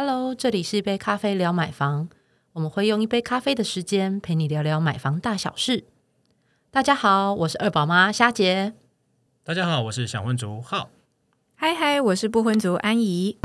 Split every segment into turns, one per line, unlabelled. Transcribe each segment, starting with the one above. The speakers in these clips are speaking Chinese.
Hello，这里是一杯咖啡聊买房，我们会用一杯咖啡的时间陪你聊聊买房大小事。大家好，我是二宝妈虾姐。
大家好，我是想婚族浩。
嗨嗨，我是不婚族安怡。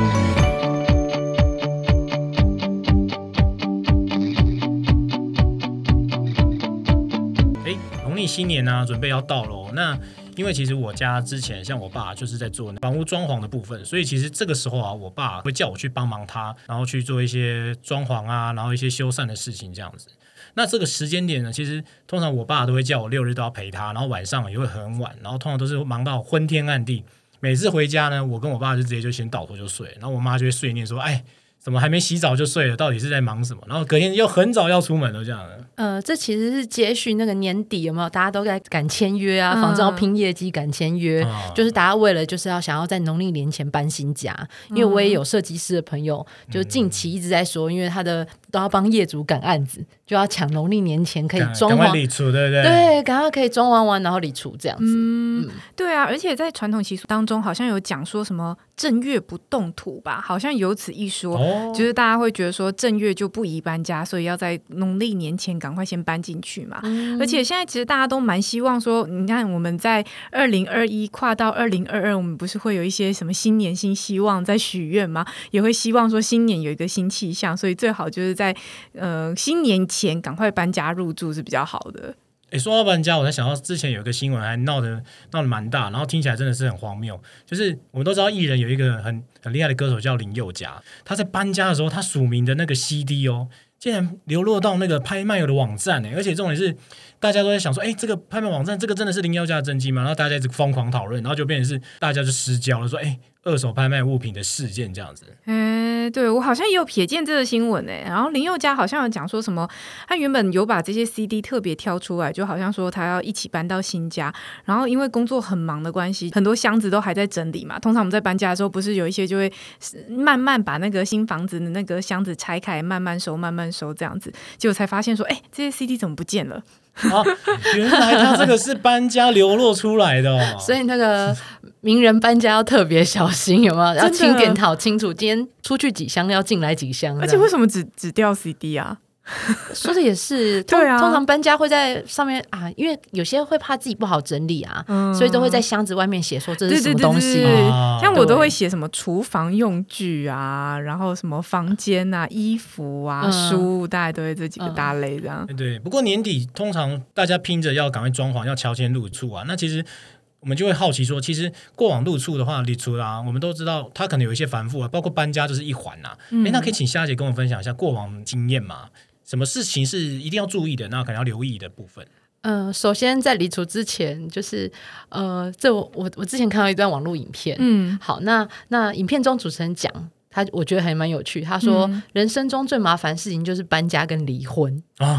哎，农历新年呢、准备要到喽。那因为其实我家之前像我爸就是在做房屋装潢的部分，所以其实这个时候啊，我爸会叫我去帮忙他，然后去做一些装潢啊，然后一些修缮的事情这样子。那这个时间点呢，其实通常我爸都会叫我六日都要陪他，然后晚上也会很晚，然后通常都是忙到昏天暗地。每次回家呢，我跟我爸就直接就先倒头就睡，然后我妈就会碎念说：“哎，怎么还没洗澡就睡了？到底是在忙什么？”然后隔天又很早要出门了，这样的。
呃，这其实是接续那个年底有没有？大家都在赶签约啊，
嗯
房子要拼业绩赶签约，
啊
就是大家为了就是要想要在农历年前搬新家。因为我也有设计师的朋友，就近期一直在说，因为他的都要帮业主赶案子，就要抢农历年前可以装完，
赶快理出，对不对？
对，赶快可以装完完，然后理出这样子。
嗯，对啊，而且在传统习俗当中，好像有讲说什么正月不动土吧，好像有此一说。
哦，
就是大家会觉得说正月就不宜搬家，所以要在农历年前赶快先搬进去嘛。而且现在其实大家都蛮希望说，你看我们在二零二一跨到二零二二，我们不是会有一些什么新年新希望在许愿吗？也会希望说新年有一个新气象，所以最好就是在在呃新年前赶快搬家入住是比较好的。
诶，说到搬家，我才想到之前有一个新闻还闹得闹得蛮大，然后听起来真的是很荒谬。就是我们都知道艺人有一个很很厉害的歌手叫林宥嘉，他在搬家的时候，他署名的那个 CD 哦，竟然流落到那个拍卖的网站呢，而且重点是大家都在想说，哎，这个拍卖网站这个真的是林宥嘉的真迹吗？然后大家一直疯狂讨论，然后就变成是大家就失焦了，说，哎，二手拍卖物品的事件这样子。
哎，对我好像也有瞥见这个新闻哎，然后林宥嘉好像有讲说什么，他原本有把这些 CD 特别挑出来，就好像说他要一起搬到新家，然后因为工作很忙的关系，很多箱子都还在整理嘛。通常我们在搬家的时候，不是有一些就会慢慢把那个新房子的那个箱子拆开，慢慢收，慢慢收这样子，结果才发现说，哎，这些 CD 怎么不见了？
啊，原来他这个是搬家流落出来的哦。
所以那个名人搬家要特别小心，有没有？要清点好清楚，今天出去几箱，要进来几箱。
而且为什么只只掉 CD 啊？
说的也是，通
对啊
通常搬家会在上面啊，因为有些会怕自己不好整理啊，所以都会在箱子外面写说这是什么东西。
对
啊
像我都
对
会写什么厨房用具啊，然后什么房间啊、衣服啊、
嗯
书，大概都会这几个大类这样。
哎对，不过年底通常大家拼着要赶快装潢，要乔迁入住啊。那其实我们就会好奇说，其实过往入住的话，入住啊，我们都知道它可能有一些繁复啊，包括搬家就是一环呐、啊。哎、那可以请夏姐跟我分享一下过往经验吗？什么事情是一定要注意的，那可能要留意的部分？
嗯、首先在离除之前，就是呃，这我我我之前看到一段网络影片，
嗯，
好，那那影片中主持人讲。他我觉得还蛮有趣。他说，
嗯
人生中最麻烦的事情就是搬家跟离婚。
啊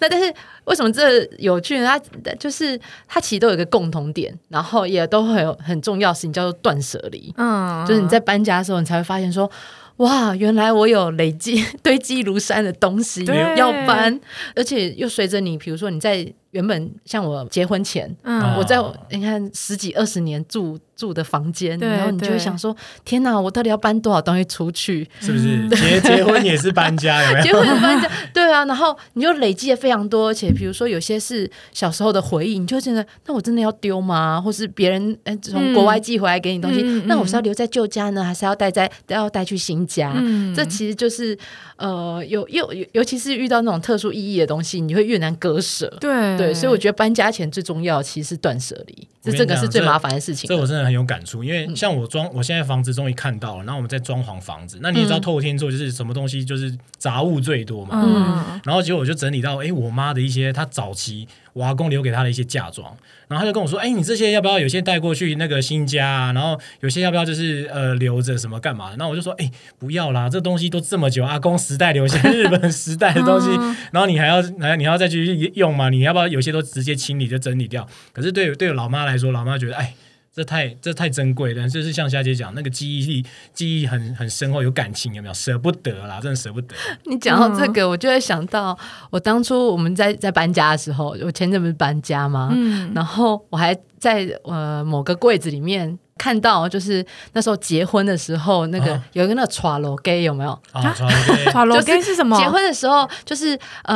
那 但是为什么这有趣呢？它就是它其实都有一个共同点，然后也都会有很重要的事情叫做断舍离。
嗯，
就是你在搬家的时候，你才会发现说，哇，原来我有累积 堆积如山的东西要搬，而且又随着你，比如说你在原本像我结婚前，
嗯
我在你看十几二十年住住的房间，然后你就会想说，天哪，我到底要搬多少东西出去？
是不是？结结婚也是搬家，有没有？
结婚的搬家，对啊，然后你就累积了非常多，而且比如说有些是小时候的回忆，你就觉得，那我真的要丢吗？或是别人哎从国外寄回来给你东西，那我是要留在旧家呢，还是要带在要带去新家？
嗯
这其实就是呃，有又尤尤其是遇到那种特殊意义的东西，你会越难割舍。
对
对，所以我觉得搬家前最重要的其实是断舍离，这这个是最麻烦的事情了。
这我真的很有感触，因为
嗯。
像我装，我现在房子终于看到了，然后我们在装潢房子，那你也知道
嗯。
透天座就是什么东西就是杂物最多嘛，
嗯。
然后结果我就整理到，哎，我妈的一些她早期我阿公留给他的一些嫁妆，然后他就跟我说，哎，你这些要不要有些带过去那个新家啊？然后有些要不要就是呃留着什么干嘛的？那我就说，哎，不要啦，这东西都这么久，阿公时代留下日本时代的东西，然后你还要还你还要再去用吗？你要不要有些都直接清理就整理掉？可是对对老妈来说，老妈觉得，哎。这太这太珍贵了，就是像霞姐讲那个记忆力，记忆很很深厚，有感情，有没有？舍不得啦，真的舍不得。
你讲到这个，我就会想到我当初我们在在搬家的时候，我前阵不是搬家吗？
嗯
然后我还在呃某个柜子里面看到就是那时候结婚的时候，那个、
啊
有一个那个 l o gay 有没有？
啊，
罗根是什么？
结婚的时候就是呃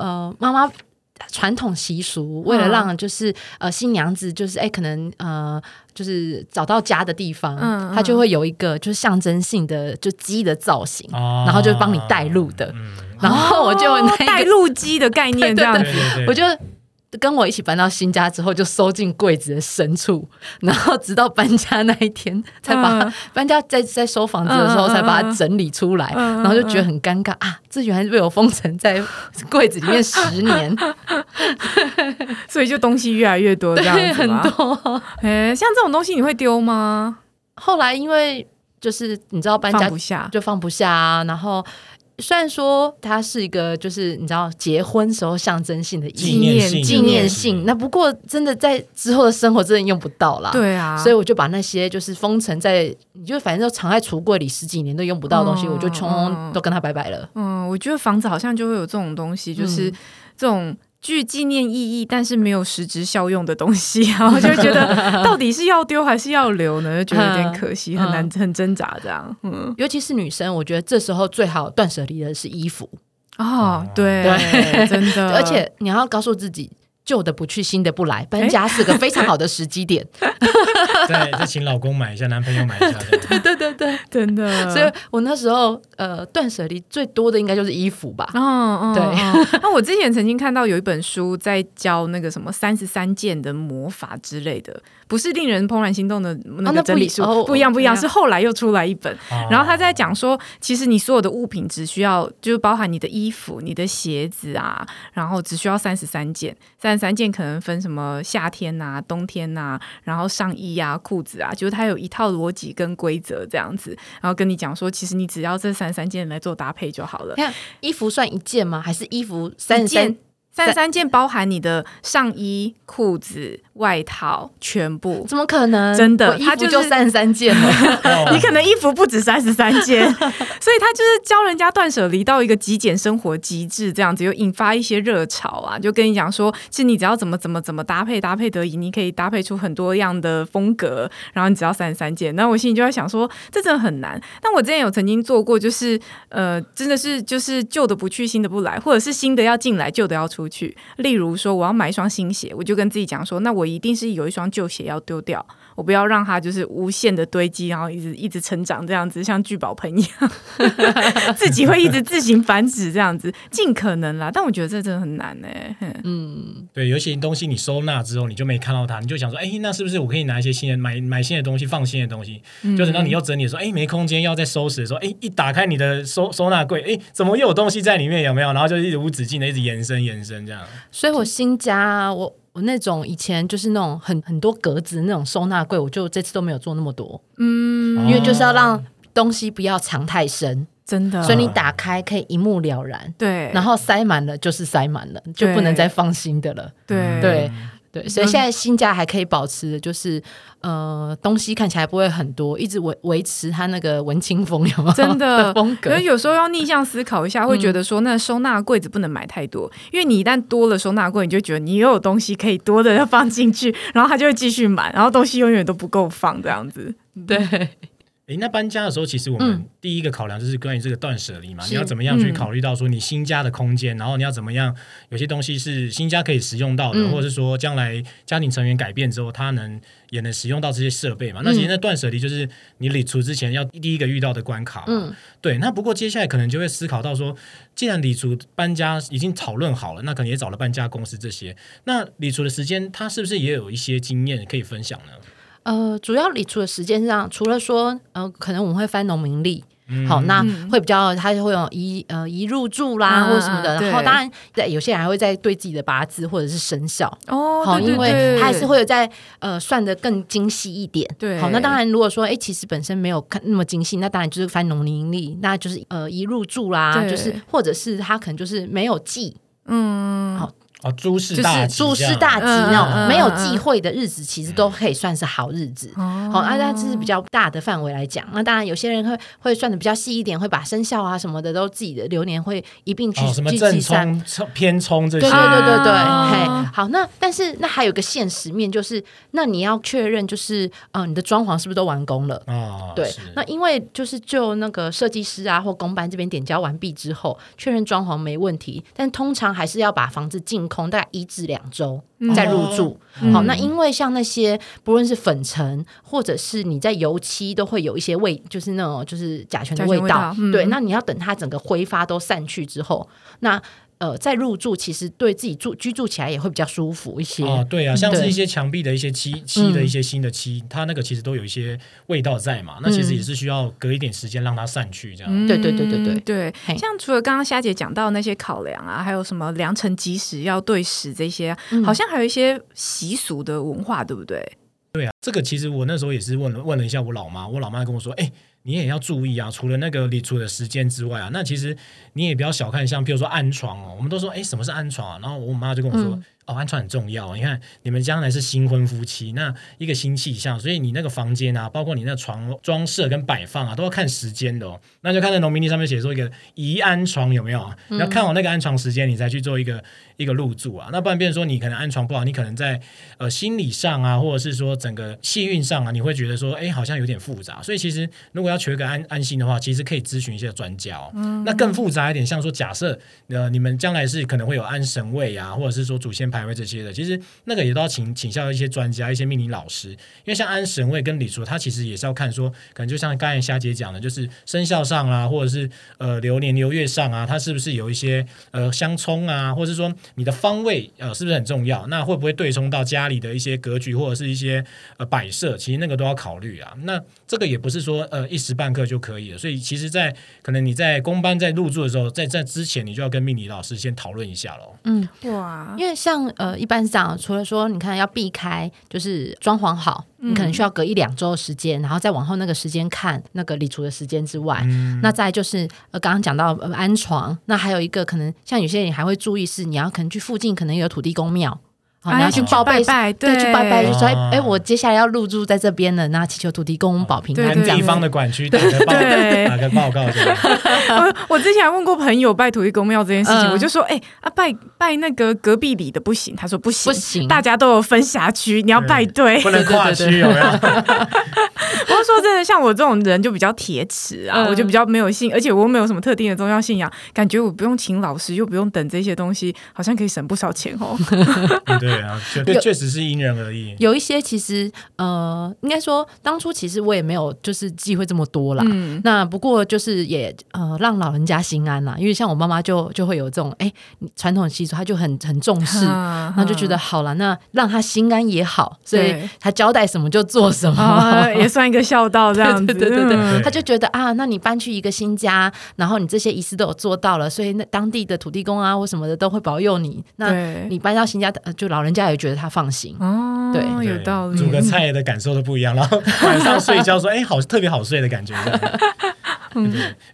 呃妈妈。传统习俗，为了让就是、呃新娘子就是哎、可能呃就是找到家的地方，
嗯嗯
它就会有一个就是象征性的就鸡的造型，
哦
然后就帮你带路的。
嗯，
然后我就
带路鸡的概念这样子。
我就跟我一起搬到新家之后，就收进柜子的深处，然后直到搬家那一天才把它、
嗯
搬家在在收房子的时候才把它整理出来，
嗯嗯
然后就觉得很尴尬啊，这原来是被我封存在柜子里面十年，
所以就东西越来越多这样
对，很？多。
哎，像这种东西你会丢吗？
后来因为就是你知道搬家
不下。
就放不下啊，然后。虽然说它是一个，就是你知道结婚时候象征性的
纪念性
纪念性，那不过真的在之后的生活真的用不到啦。
对啊，
所以我就把那些就是封存在，你就反正都藏在橱柜里十几年都用不到的东西，
嗯
我就通通都跟他拜拜了。
嗯，我觉得房子好像就会有这种东西，就是
嗯
这种具纪念意义但是没有实质效用的东西，然后就觉得到底是要丢还是要留呢？就觉得有点可惜，
嗯
很难很挣扎这样。嗯，
尤其是女生，我觉得这时候最好断舍离的是衣服，
哦，对，
对
真的，
而且你要告诉自己。旧的不去，新的不来，搬家是个非常好的时机点。
对再请老公买一下，男朋友买一下，对
对对对，
真的，
所以我那时候呃断舍离最多的应该就是衣服吧。
嗯嗯，
对。
嗯 那我之前曾经看到有一本书在教那个什么三十三件的魔法之类的，不是令人怦然心动的那个整理书，
哦
不一样不一样，是后来又出来一本，
哦。
然后他在讲说，其实你所有的物品只需要，就是包含你的衣服、你的鞋子啊，然后只需要三十三件，三十三件可能分什么夏天呐、冬天呐、然后上衣啊、裤子啊，就是它有一套逻辑跟规则这样子，然后跟你讲说，其实你只要这三三件来做搭配就好了。
看衣服算一件吗？还是衣服三
件
三？
三件包含你的上衣、裤子、外套全部。
怎么可能？
真的
我衣服
就
三十三件了。
哦
你可能衣服不止三十三件，所以他就是教人家断舍离到一个极简生活极致，这样子又引发一些热潮啊，就跟你讲说，其实你只要怎么怎么怎么搭配搭配得宜，你可以搭配出很多样的风格，然后你只要三十三件。那我心里就在想说，这真的很难。但我之前有曾经做过，就是呃，真的是就是旧的不去，新的不来，或者是新的要进来，旧的要出去。例如说，我要买一双新鞋，我就跟自己讲说，那我一定是有一双旧鞋要丢掉。我不要让它就是无限的堆积，然后一直一直成长这样子，像聚宝盆一样，自己会一直自行繁殖这样子，尽可能啦。但我觉得这真的很难呢、哼
嗯，
对，有些东西你收纳之后，你就没看到它，你就想说，哎，那是不是我可以拿一些新的买买新的东西，放新的东西？就等到你要整理的时候，哎，没空间要再收拾的时候，哎，一打开你的收收纳柜，哎，怎么又有东西在里面？有没有？然后就一直无止境的一直延伸延伸这样。
所以我新家啊我我那种以前就是那种很很多格子那种收纳柜，我就这次都没有做那么多，
嗯，
因为就是要让东西不要藏太深，
真的，
所以你打开可以一目了然。
对，
然后塞满了就是塞满了，就不能再放新的了。
对。
对对，所以现在新家还可以保持的就是，呃，东西看起来不会很多，一直维维持它那个文青风，有没有？
真的
风格
可是。有时候要逆向思考一下，会觉得说，那收纳柜子不能买太多，因为你一旦多了收纳柜，你就觉得你又有东西可以多的要放进去，然后它就会继续满，然后东西永远都不够放这样子。
对，
诶，那搬家的时候，其实我们第一个考量就是关于这个断舍离嘛，
是
你要怎么样去考虑到说你新家的空间，然后你要怎么样，有些东西是新家可以使用到的，
嗯
或者是说将来家庭成员改变之后，他能也能使用到这些设备嘛。那其实那断舍离就是你理除之前要第一个遇到的关卡嘛。
嗯
对，那不过接下来可能就会思考到说，既然理除搬家已经讨论好了，那可能也找了搬家公司这些，那理除的时间，他是不是也有一些经验可以分享呢？
呃，主要理除了时间上，除了说，呃，可能我们会翻农民历。
嗯
好，那
嗯
会比较，它会有一呃一入住啦，
嗯
或者什么的。然后当然，在有些人还会在对自己的八字或者是生肖，
哦
好，因为
对
它还是会有在呃算的更精细一点。
对
好，那当然如果说哎，其实本身没有看那么精细，那当然就是翻农民历，那就是呃一入住啦，就是或者是他可能就是没有记，
嗯，
哦哦，诸事大吉
诸事大吉
嗯
那种没有
嗯
忌讳的日子，其实都可以算是好日子。
哦
好，那那这是比较大的范围来讲。那当然，有些人会会算的比较细一点，会把生肖啊什么的都自己的流年会一并去
哦，什么正
计算。
冲、偏冲这些，
对对对对对，
啊
嘿，好，那但是那还有一个现实面，就是那你要确认，就是呃，你的装潢是不是都完工了？
啊，
对，那因为就是就那个设计师啊或公班这边点交完毕之后，确认装潢没问题，但通常还是要把房子净空大概一至两周再入住。
嗯
好，那因为像那些不论是粉尘或者是你在油漆都会有一些味，就是那种就是甲醛的味道。
味道嗯
对，那你要等它整个挥发都散去之后，那呃在入住，其实对自己住居住起来也会比较舒服一些。
啊，对啊，像是一些墙壁的一些漆漆的一些新的漆，它那个其实都有一些味道在嘛，那其实也是需要隔一点时间让它散去，这样。
对对对对对
嗯对像除了刚刚虾姐讲到那些考量啊，还有什么良辰吉时要对时这些好像还有一些习俗的文化，对不对？
对啊，这个其实我那时候也是问了问了一下我老妈，我老妈跟我说，哎、你也要注意啊，除了那个你除的时间之外啊，那其实你也不要小看，像比如说安床哦，我们都说，哎、什么是安床啊？然后我妈就跟我说，哦，安床很重要。你看你们将来是新婚夫妻，那一个新气象，所以你那个房间啊，包括你那个床装饰跟摆放啊，都要看时间的哦。那就看在农民历上面写说一个宜安床有没有啊？你要看好那个安床时间，你再去做一个一个入住啊。那不然变成说你可能安床不好，你可能在呃心理上啊，或者是说整个气运上啊，你会觉得说，哎，好像有点复杂。所以其实如果要求一个安安心的话，其实可以咨询一些专家哦。那更复杂一点，像说假设呃你们将来是可能会有安神位啊，或者是说祖先牌位这些的，其实那个也都要请请教一些专家、一些命理老师，因为像安神位跟礼俗，它其实也是要看说，可能就像刚才霞姐讲的，就是生肖上啊，或者是呃流年流月上啊，它是不是有一些呃相冲啊，或者是说你的方位呃是不是很重要？那会不会对冲到家里的一些格局或者是一些呃摆设？其实那个都要考虑啊。那这个也不是说呃一时半刻就可以了，所以其实在可能你在公班在入住的时候，在在之前你就要跟命理老师先讨论一下喽。
嗯，
哇，
因为像呃，一般是这样，除了说你看要避开，就是装潢好，你可能需要隔一两周的时间，然后再往后那个时间看那个理除的时间之外，那再就是呃，刚刚讲到、呃、安床，那还有一个可能像有些人还会注意是，你要可能去附近可能有土地公庙。好，你要去
哎
报备，
拜拜
对，去拜拜，就说哎我接下来要入住在这边了，那祈求土地公保平安。这样子。
方的管区打个报
对。
打个报告。
我我之前还问过朋友拜土地公庙这件事情，
嗯。
我就说，哎、啊拜拜那个隔壁里的不行，他说不行，
不行。
大家都有分辖区，你要拜对。
不能跨区有没有？
不过说真的，像我这种人就比较铁齿啊，
嗯
我就比较没有信，而且我又没有什么特定的宗教信仰，感觉我不用请老师，又不用等这些东西，好像可以省不少钱哦。
嗯 对啊，确对，确实是因人而异。
有一些其实呃，应该说当初其实我也没有就是忌讳这么多啦。
嗯，
那不过就是也呃让老人家心安啦，因为像我妈妈就就会有这种哎传统习俗，她就很很重视，
然
那就觉得好了，那让她心安也好，所以
对
她交代什么就做什么。
啊，也算一个孝道这样子。
对对对对
嗯
对，他就觉得啊，那你搬去一个新家，然后你这些仪式都有做到了，所以那当地的土地公啊或什么的都会保佑你。那你搬到新家，呃就老人家也觉得他放心。
哦，
对
有道理。
煮个菜的感受都不一样，然后晚上睡觉说，哎，好特别好睡的感觉。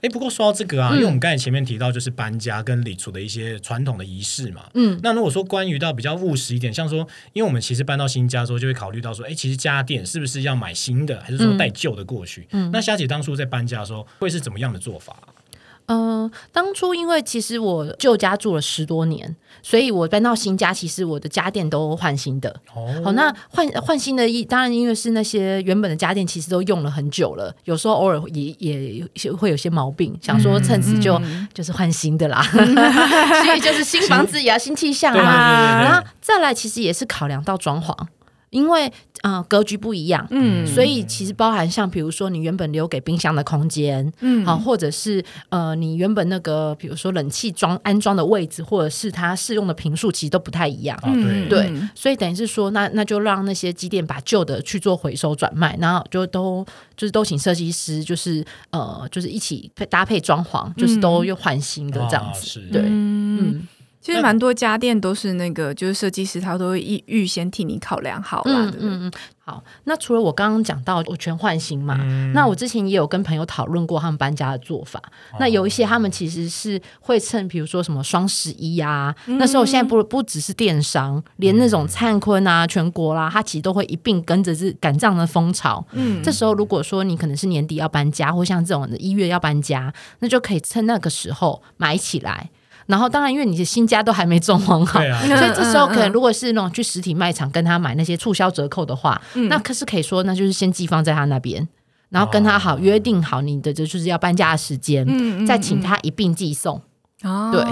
哎，不过说到这个啊，因为我们刚才前面提到就是搬家跟礼俗的一些传统的仪式嘛，
嗯，
那如果说关于到比较务实一点，像说，因为我们其实搬到新家之后，就会考虑到说，哎，其实家电是不是要买新的，还是说带旧的过去？嗯那霞姐当初在搬家的时候，会是怎么样的做法？
嗯、当初因为其实我旧家住了十多年，所以我搬到新家，其实我的家电都换新的。
哦，
好，那换换新的一，当然因为是那些原本的家电，其实都用了很久了，有时候偶尔也也也会有些毛病，想说趁此就、就是换新的啦，所以就是新房子也要新气象嘛。然后再来，其实也是考量到装潢。因为呃格局不一样，
嗯。
所以其实包含像比如说你原本留给冰箱的空间，
嗯。
好，或者是呃你原本那个比如说冷气装安装的位置，或者是它适用的频数，其实都不太一样。
啊，对。
对
嗯
所以等于是说，那那就让那些机电把旧的去做回收转卖，然后就都就是都请设计师，就是呃，就是一起配搭配装潢，就是都又换新的这样子。对，
嗯，
嗯，
其实蛮多家电都是那个，就是设计师他都会预预先替你考量好了。嗯嗯嗯。
好，那除了我刚刚讲到我全换新嘛，那我之前也有跟朋友讨论过他们搬家的做法。那有一些他们其实是会趁，比如说什么双十一啊，那时候现在不不只是电商，连那种灿坤啊、全国啦，他其实都会一并跟着是赶这样的风潮。嗯，这时候如果说你可能是年底要搬家，或像这种一月要搬家，那就可以趁那个时候买起来。然后，当然，因为你的新家都还没装潢好，所以这时候可能如果是那种去实体卖场跟他买那些促销折扣的话，那可是可以说，那就是先寄放在他那边，然后跟他好约定好你的就是要搬家的时间，再请他一并寄送。对。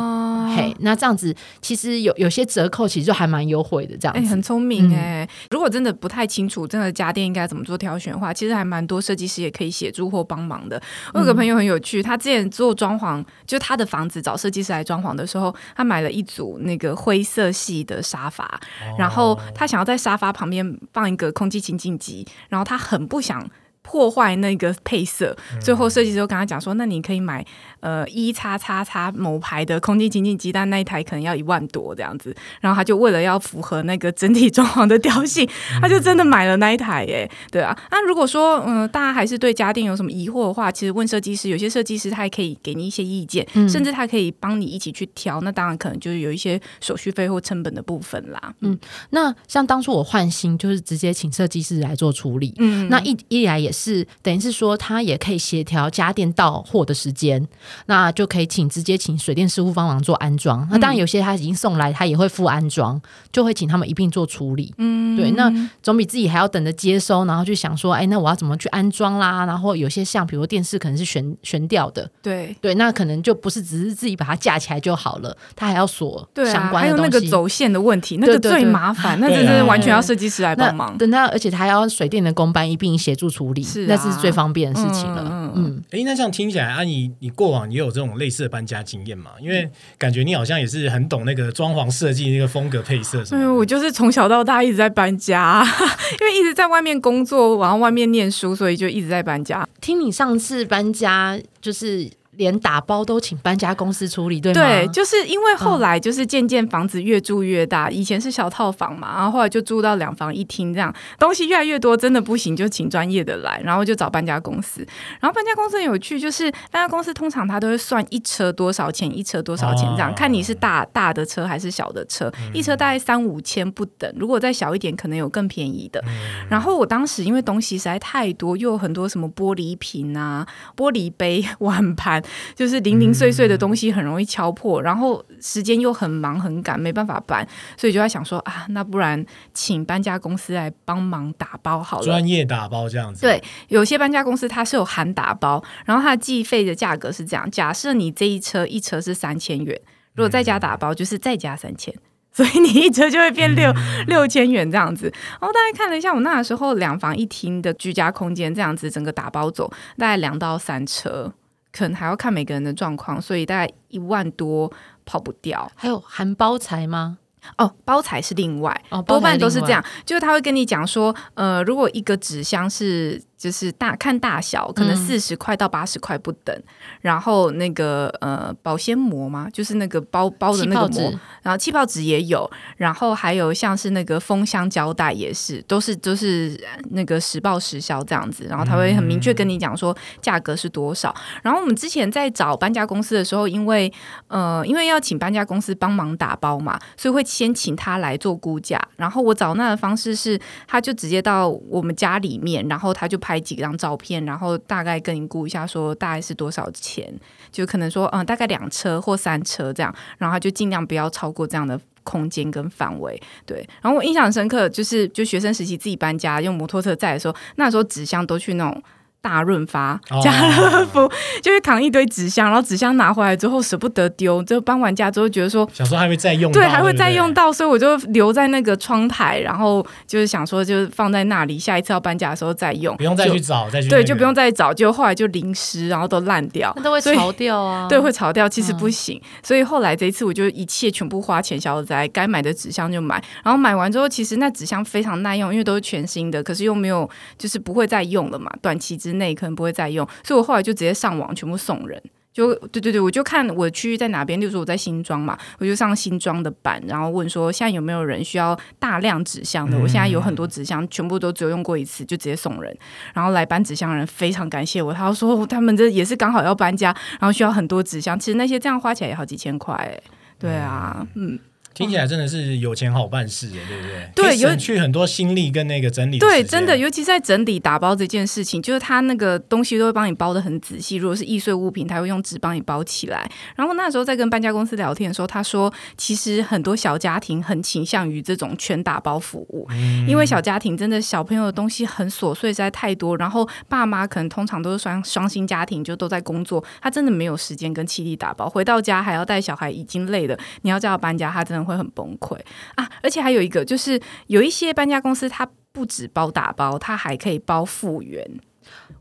嘿，那这样子其实有有些折扣，其实就还蛮优惠的。这样，哎，
很聪明哎。如果真的不太清楚，真的家电应该怎么做挑选的话，其实还蛮多设计师也可以协助或帮忙的。我有个朋友很有趣，他之前做装潢，就他的房子找设计师来装潢的时候，他买了一组那个灰色系的沙发，然后他想要在沙发旁边放一个空气清净机，然后他很不想。破坏那个配色，最后设计师就跟他讲说：“那你可以买呃一叉叉叉某牌的空气清净机，但那一台可能要一万多这样子。”然后他就为了要符合那个整体装潢的调性，他就真的买了那一台耶。对啊，那如果说嗯大家还是对家电有什么疑惑的话，其实问设计师，有些设计师他也可以给你一些意见，甚至他可以帮你一起去调。那当然可能就是有一些手续费或成本的部分啦。
嗯，那像当初我换新就是直接请设计师来做处理，嗯，那一一来也是。是等于是说，他也可以协调家电到货的时间，那就可以请直接请水电师傅帮忙做安装。那当然有些他已经送来，他也会付安装，就会请他们一并做处理。嗯，对，那总比自己还要等着接收，然后去想说，哎，那我要怎么去安装啦？然后有些像比如电视可能是悬悬吊的，
对
对，那可能就不是只是自己把它架起来就好了，他还要锁相关
的东西，还有那个走线的问题，那个最麻烦，那真是完全要设计师来帮忙。
等到，而且他还要水电的工班一并协助处理。
是，
那是最方便的事情了。嗯，
哎，那这样听起来，啊，你你过往也有这种类似的搬家经验嘛？因为感觉你好像也是很懂那个装潢设计、那个风格配色什么。
嗯，我就是从小到大一直在搬家，因为一直在外面工作，然后外面念书，所以就一直在搬家。
听你上次搬家就是。连打包都请搬家公司处理，对吗？
对，就是因为后来就是渐渐房子越住越大，以前是小套房嘛，然后后来就住到两房一厅这样，东西越来越多，真的不行就请专业的来，然后就找搬家公司。然后搬家公司很有趣，就是搬家公司通常他都会算一车多少钱，一车多少钱这样，看你是大大的车还是小的车，一车大概三五千不等，如果再小一点，可能有更便宜的。然后我当时因为东西实在太多，又有很多什么玻璃瓶啊、玻璃杯、碗盘。就是零零碎碎的东西很容易敲破，然后时间又很忙很赶，没办法搬，所以就在想说啊，那不然请搬家公司来帮忙打包好了，
专业打包这样子。
对，有些搬家公司它是有含打包，然后它的计费的价格是这样：假设你这一车一车是三千元，如果再加打包就是再加三千，所以你一车就会变六六千元这样子。然后大家看了一下，我那时候两房一厅的居家空间这样子，整个打包走大概两到三车。可能还要看每个人的状况，所以大概一万多跑不掉。
还有含包材吗？
哦，包材是另外，多半都是这样，就是他会跟你讲说，呃，如果一个纸箱是。就是大看大小，可能四十块到八十块不等。然后那个呃保鲜膜嘛，就是那个包包的那个膜，然后气泡纸也有，然后还有像是那个封箱胶带也是，都是都是那个实报实销这样子。然后他会很明确跟你讲说价格是多少。然后我们之前在找搬家公司的时候，因为呃因为要请搬家公司帮忙打包嘛，所以会先请他来做估价。然后我找那的方式是，他就直接到我们家里面，然后他就拍拍几张照片，然后大概跟你估一下，说大概是多少钱，就可能说，嗯，大概两车或三车这样，然后就尽量不要超过这样的空间跟范围，对。然后我印象深刻，就是就学生时期自己搬家用摩托车载的时候，那时候纸箱都去那种。大润发、家乐福就是扛一堆纸箱，然后纸箱拿回来之后舍不得丢，就搬完家之后觉得说，
想说还会再用，
对，还会再
用
到，所以我就留在那个窗台，然后就是想说，就是放在那里，下一次要搬家的时候再用，
不用再去找，再去
对，就不用再找，就后来就淋湿，然后都烂掉，
那都会潮掉啊，
对，会潮掉，其实不行，所以后来这一次我就一切全部花钱消灾，该买的纸箱就买，然后买完之后，其实那纸箱非常耐用，因为都是全新的，可是又没有，就是不会再用了嘛，短期之内可能不会再。用，所以我后来就直接上网全部送人，就对对对，我就看我区域在哪边，例如说我在新庄嘛，我就上新庄的版，然后问说现在有没有人需要大量纸箱的？我现在有很多纸箱，全部都只有用过一次，就直接送人。然后来搬纸箱的人非常感谢我，他说他们这也是刚好要搬家，然后需要很多纸箱。其实那些这样花起来也好几千块，对啊，嗯。
听起来真的是有钱好办事耶，对不对？
对，
省去很多心力跟那个整理。
对，真的，尤其在整理打包这件事情，就是他那个东西都会帮你包的很仔细。如果是易碎物品，他会用纸帮你包起来。然后那时候在跟搬家公司聊天的时候，他说，其实很多小家庭很倾向于这种全打包服务，因为小家庭真的小朋友的东西很琐碎，实在太多。然后爸妈可能通常都是双双薪家庭，就都在工作，他真的没有时间跟气力打包。回到家还要带小孩，已经累了，你要叫他搬家，他真的会会很崩溃。啊，而且还有一个，就是有一些搬家公司，它不止包打包，它还可以包复原，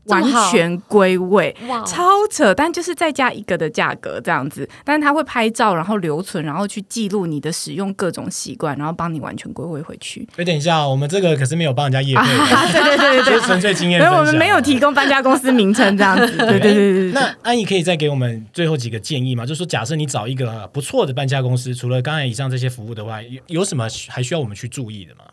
完全归位，超扯！但就是再加一个的价格这样子，但是他会拍照，然后留存，然后去记录你的使用各种习惯，然后帮你完全归位回去。
哎，等一下，我们这个可是没有帮人家验配，
对对对对，
纯粹经验。
所以我们没有提供搬家公司名称这样子。对对对对。
那安姨可以再给我们最后几个建议吗？就是说，假设你找一个不错的搬家公司，除了刚才以上这些服务的话，有有什么还需要我们去注意的吗？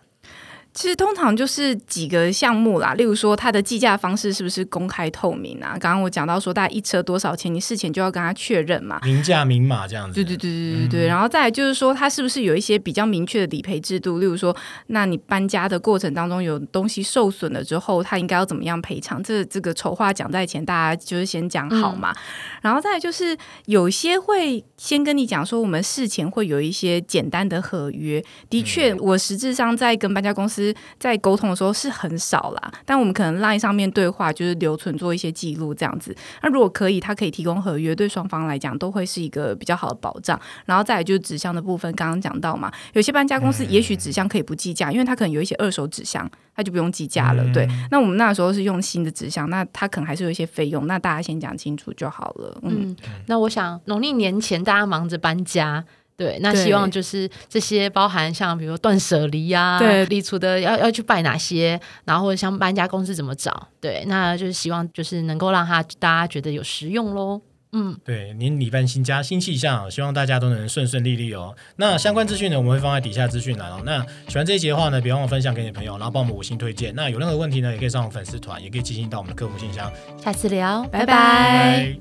其实通常就是几个项目啦，例如说它的计价方式是不是公开透明啊？刚刚我讲到说，大概一车多少钱，你事前就要跟他确认嘛，
明价明码这样子。
对对对对对对。然后再来就是说，它是不是有一些比较明确的理赔制度？例如说，那你搬家的过程当中有东西受损了之后，他应该要怎么样赔偿？这这个丑话讲在前，大家就是先讲好嘛。然后再来就是有些会先跟你讲说，我们事前会有一些简单的合约。的确，我实质上在跟搬家公司。在沟通的时候是很少啦，但我们可能 LINE 上面对话就是留存做一些记录这样子。那如果可以，他可以提供合约，对双方来讲都会是一个比较好的保障。然后再来就是纸箱的部分，刚刚讲到嘛，有些搬家公司也许纸箱可以不计价，因为他可能有一些二手纸箱，他就不用计价了。对，那我们那时候是用新的纸箱，那他可能还是有一些费用，那大家先讲清楚就好了。嗯，
那我想农历年前大家忙着搬家。对，那希望就是这些包含像比如断舍离呀，
对，
立储的要要去拜哪些，然后或者像搬家公司怎么找，对，那就是希望就是能够让他大家觉得有实用喽。嗯，
对，您礼拜新家新气象，希望大家都能顺顺利利哦。那相关资讯呢，我们会放在底下资讯栏哦。那喜欢这一集的话呢，别忘了分享给你朋友，然后帮我们五星推荐。那有任何问题呢，也可以上我们粉丝团，也可以寄信到我们的客服信箱。
下次聊，
拜拜。